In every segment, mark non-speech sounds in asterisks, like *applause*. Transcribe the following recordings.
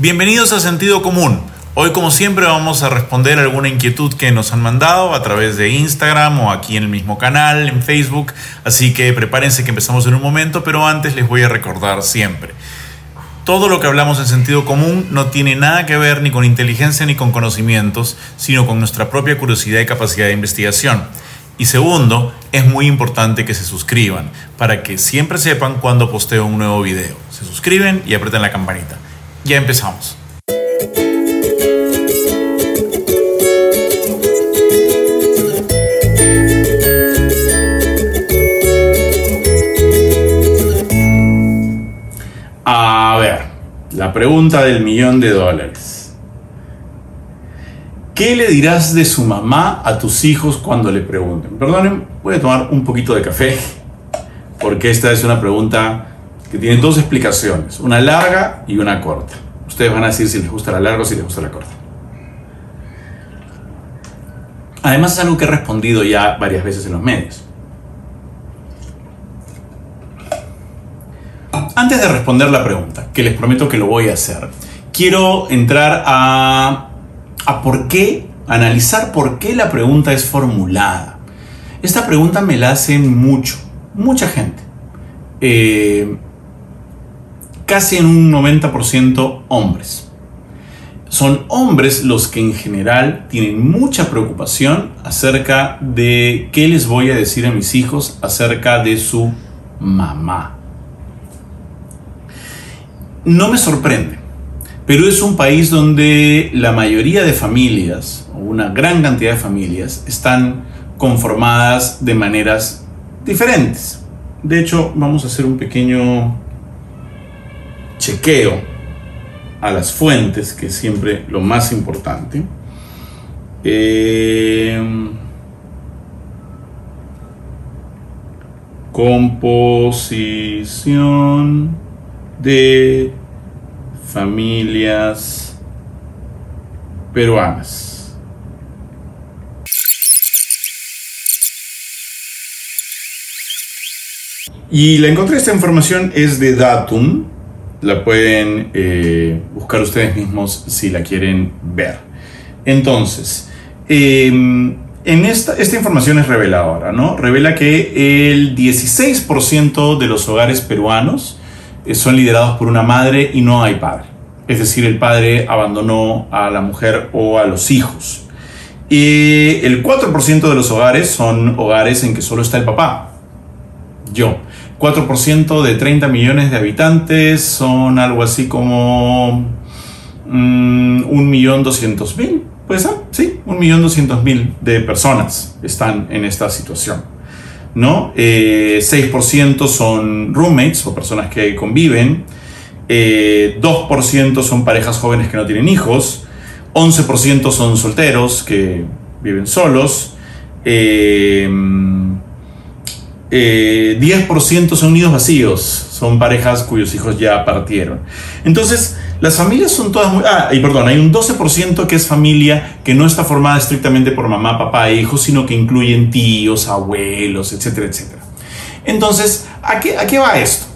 Bienvenidos a Sentido Común. Hoy como siempre vamos a responder alguna inquietud que nos han mandado a través de Instagram o aquí en el mismo canal, en Facebook. Así que prepárense que empezamos en un momento, pero antes les voy a recordar siempre. Todo lo que hablamos en sentido común no tiene nada que ver ni con inteligencia ni con conocimientos, sino con nuestra propia curiosidad y capacidad de investigación. Y segundo, es muy importante que se suscriban para que siempre sepan cuando posteo un nuevo video. Se suscriben y aprieten la campanita. Ya empezamos. A ver, la pregunta del millón de dólares. ¿Qué le dirás de su mamá a tus hijos cuando le pregunten? Perdonen, voy a tomar un poquito de café, porque esta es una pregunta que tiene dos explicaciones, una larga y una corta. Ustedes van a decir si les gusta la larga o si les gusta la corta. Además es algo que he respondido ya varias veces en los medios. Antes de responder la pregunta, que les prometo que lo voy a hacer, quiero entrar a, a por qué, analizar por qué la pregunta es formulada. Esta pregunta me la hacen mucho, mucha gente. Eh, casi en un 90% hombres. Son hombres los que en general tienen mucha preocupación acerca de qué les voy a decir a mis hijos acerca de su mamá. No me sorprende, pero es un país donde la mayoría de familias, o una gran cantidad de familias, están conformadas de maneras diferentes. De hecho, vamos a hacer un pequeño chequeo a las fuentes, que es siempre lo más importante. Eh, composición de familias peruanas. Y la encontré esta información es de Datum, la pueden eh, buscar ustedes mismos si la quieren ver. Entonces, em, en esta, esta información es reveladora, ¿no? Revela que el 16% de los hogares peruanos eh, son liderados por una madre y no hay padre. Es decir, el padre abandonó a la mujer o a los hijos. Y el 4% de los hogares son hogares en que solo está el papá. Yo. 4% de 30 millones de habitantes son algo así como mm, 1.200.000, ¿puede ser? Sí, 1.200.000 de personas están en esta situación. ¿no? 6% eh, son roommates o personas que conviven, 2% eh, son parejas jóvenes que no tienen hijos, 11% son solteros que viven solos, eh, 10% eh, son nidos vacíos, son parejas cuyos hijos ya partieron. Entonces, las familias son todas muy... Ah, y perdón, hay un 12% que es familia que no está formada estrictamente por mamá, papá e hijos, sino que incluyen tíos, abuelos, etcétera, etcétera. Entonces, ¿a qué, a qué va esto?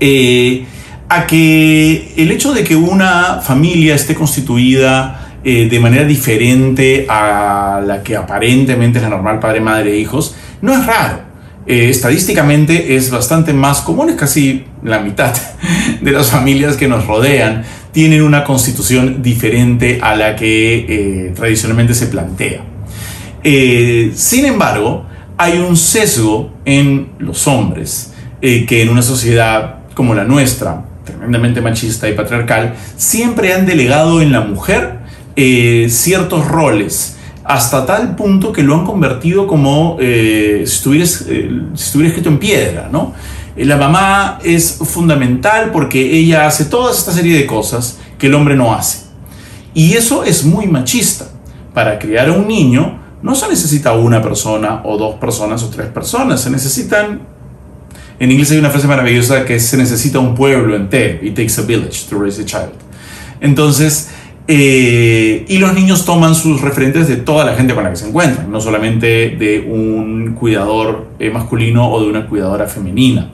Eh, a que el hecho de que una familia esté constituida eh, de manera diferente a la que aparentemente es la normal padre, madre e hijos, no es raro. Eh, estadísticamente es bastante más común, es casi la mitad *laughs* de las familias que nos rodean tienen una constitución diferente a la que eh, tradicionalmente se plantea. Sin embargo, hay un sesgo en los hombres que en una sociedad como la nuestra, tremendamente machista y patriarcal, siempre han delegado en la mujer ciertos roles hasta tal punto que lo han convertido como eh, si, estuviera, eh, si, estuviera, escrito en piedra, ¿no? Eh, la mamá es fundamental porque ella hace toda esta serie de cosas que el hombre no hace. Y eso es muy machista. Para criar a un niño no se necesita una persona o dos personas o tres personas, se necesitan... En inglés hay una frase maravillosa que se necesita un pueblo entero. It takes a village to raise a child. Entonces, eh, y los niños toman sus referentes de toda la gente con la que se encuentran, no solamente de un cuidador eh, masculino o de una cuidadora femenina.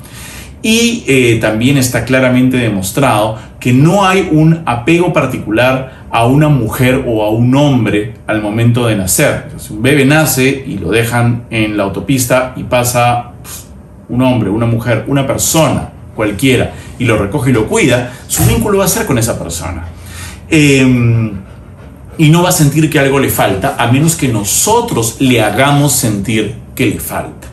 Y eh, también está claramente demostrado que no hay un apego particular a una mujer o a un hombre al momento de nacer. Si un bebé nace y lo dejan en la autopista y pasa un hombre, una mujer, una persona cualquiera y lo recoge y lo cuida, su vínculo va a ser con esa persona. Em, y no va a sentir que algo le falta, a menos que nosotros le hagamos sentir que le falta.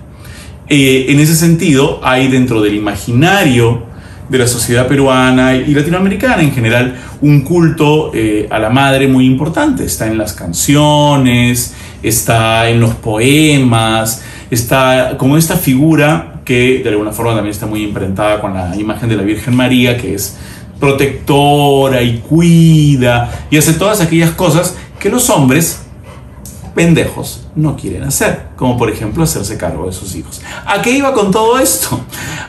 Eh, en ese sentido, hay dentro del imaginario de la sociedad peruana y latinoamericana en general un culto eh, a la madre muy importante. Está en las canciones, está en los poemas, está como esta figura que de alguna forma también está muy imprentada con la imagen de la Virgen María, que es protectora y cuida y hace todas aquellas cosas que los hombres pendejos no quieren hacer, como por ejemplo hacerse cargo de sus hijos. ¿A qué iba con todo esto?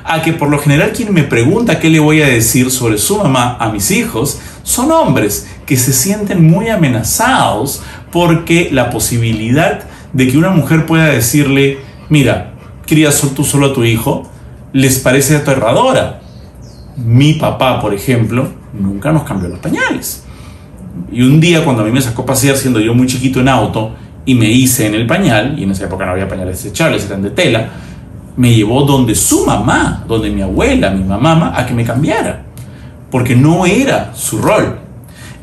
A que por lo general quien me pregunta qué le voy a decir sobre su mamá a mis hijos son hombres que se sienten muy amenazados porque la posibilidad de que una mujer pueda decirle, mira, crías tú solo a tu hijo, les parece aterradora. Mi papá, por ejemplo, nunca nos cambió los pañales. Y un día cuando a mí me sacó a pasear siendo yo muy chiquito en auto, y me hice en el pañal, y en esa época no había pañales desechables, eran de tela, me llevó donde su mamá, donde mi abuela, mi mamá, a que me cambiara, porque no era su rol.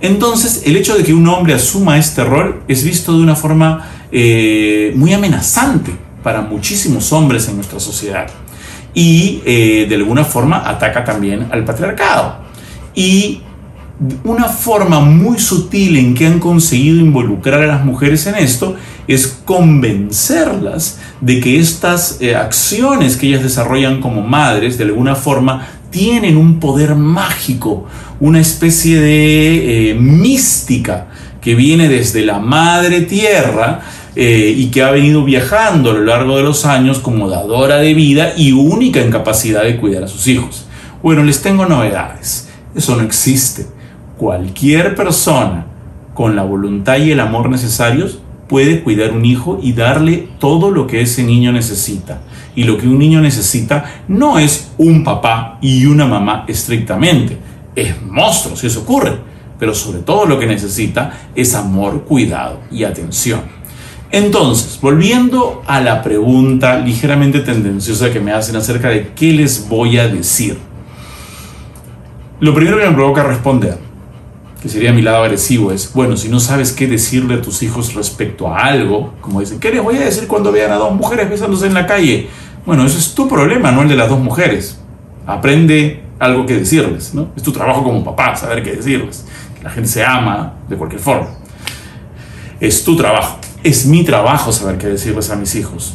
Entonces, el hecho de que un hombre asuma este rol es visto de una forma eh, muy amenazante para muchísimos hombres en nuestra sociedad. Y eh, de alguna forma ataca también al patriarcado. Y una forma muy sutil en que han conseguido involucrar a las mujeres en esto es convencerlas de que estas eh, acciones que ellas desarrollan como madres de alguna forma tienen un poder mágico, una especie de eh, mística que viene desde la madre tierra eh, y que ha venido viajando a lo largo de los años como dadora de vida y única en capacidad de cuidar a sus hijos. Bueno, les tengo novedades. Eso no existe cualquier persona con la voluntad y el amor necesarios puede cuidar un hijo y darle todo lo que ese niño necesita. Y lo que un niño necesita no es un papá y una mamá estrictamente. Es monstruo si eso ocurre. Pero sobre todo lo que necesita es amor, cuidado y atención. Entonces, volviendo a la pregunta ligeramente tendenciosa que me hacen acerca de qué les voy a decir. Lo primero que me provoca responder que sería mi lado agresivo, es, bueno, si no sabes qué decirle a tus hijos respecto a algo, como dicen, ¿qué les voy a decir cuando vean a dos mujeres besándose en la calle? Bueno, eso es tu problema, no el de las dos mujeres. Aprende algo que decirles, ¿no? Es tu trabajo como papá, saber qué decirles. Que la gente se ama de cualquier forma. Es tu trabajo. Es mi trabajo saber qué decirles a mis hijos.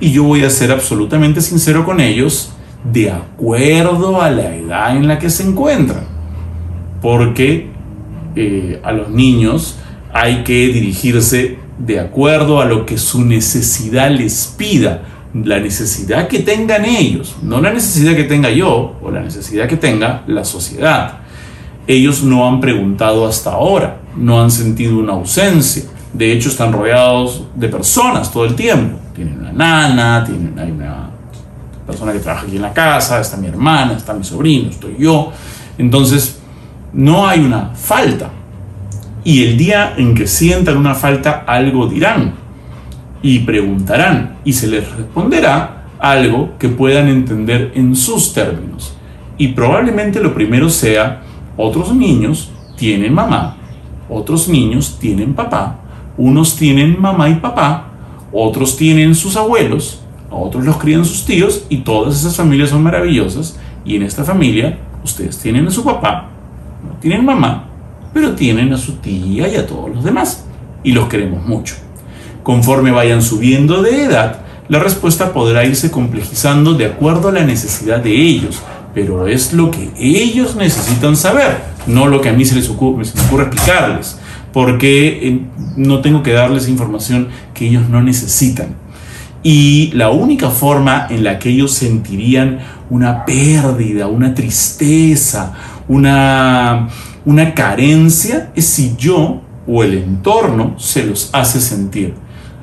Y yo voy a ser absolutamente sincero con ellos de acuerdo a la edad en la que se encuentran. Porque eh, a los niños hay que dirigirse de acuerdo a lo que su necesidad les pida, la necesidad que tengan ellos, no la necesidad que tenga yo o la necesidad que tenga la sociedad. Ellos no han preguntado hasta ahora, no han sentido una ausencia, de hecho están rodeados de personas todo el tiempo. Tienen una nana, tienen hay una persona que trabaja aquí en la casa, está mi hermana, está mi sobrino, estoy yo. Entonces, no hay una falta. Y el día en que sientan una falta, algo dirán y preguntarán y se les responderá algo que puedan entender en sus términos. Y probablemente lo primero sea, otros niños tienen mamá, otros niños tienen papá, unos tienen mamá y papá, otros tienen sus abuelos, otros los crían sus tíos y todas esas familias son maravillosas y en esta familia ustedes tienen a su papá no tienen mamá, pero tienen a su tía y a todos los demás. Y los queremos mucho. Conforme vayan subiendo de edad, la respuesta podrá irse complejizando de acuerdo a la necesidad de ellos, pero es lo que ellos necesitan saber, no lo que a mí se les ocurre, explicarles, porque eh, no tengo que darles información que ellos no necesitan. Y la única forma en la que ellos sentirían una pérdida, una tristeza, una, carencia es si yo o el entorno se los hace sentir.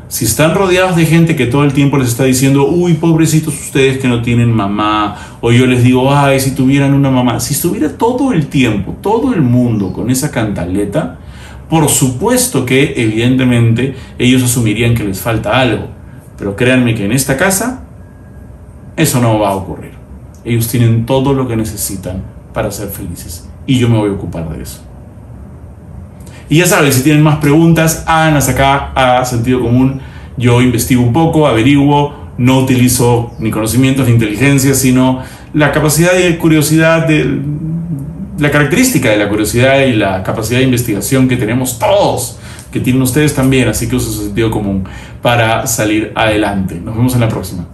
Si están rodeados de gente que todo el tiempo les está diciendo, uy, pobrecitos ustedes que no tienen mamá, o yo les digo, ay, si tuvieran una mamá, si estuviera todo el tiempo, todo el mundo con esa cantaleta, por supuesto que evidentemente ellos asumirían que les falta algo. Pero créanme que en esta casa eso no va a ocurrir. Ellos tienen todo lo que necesitan para ser felices. Y yo me voy a ocupar de eso. Y ya saben, si tienen más preguntas, háganlas acá a sentido común. Yo investigo un poco, averiguo, no utilizo ni conocimientos ni inteligencia, sino la capacidad y curiosidad de la característica de la curiosidad y la capacidad de investigación que tenemos todos, que tienen ustedes también, así que uso su sentido común para salir adelante. Nos vemos en la próxima.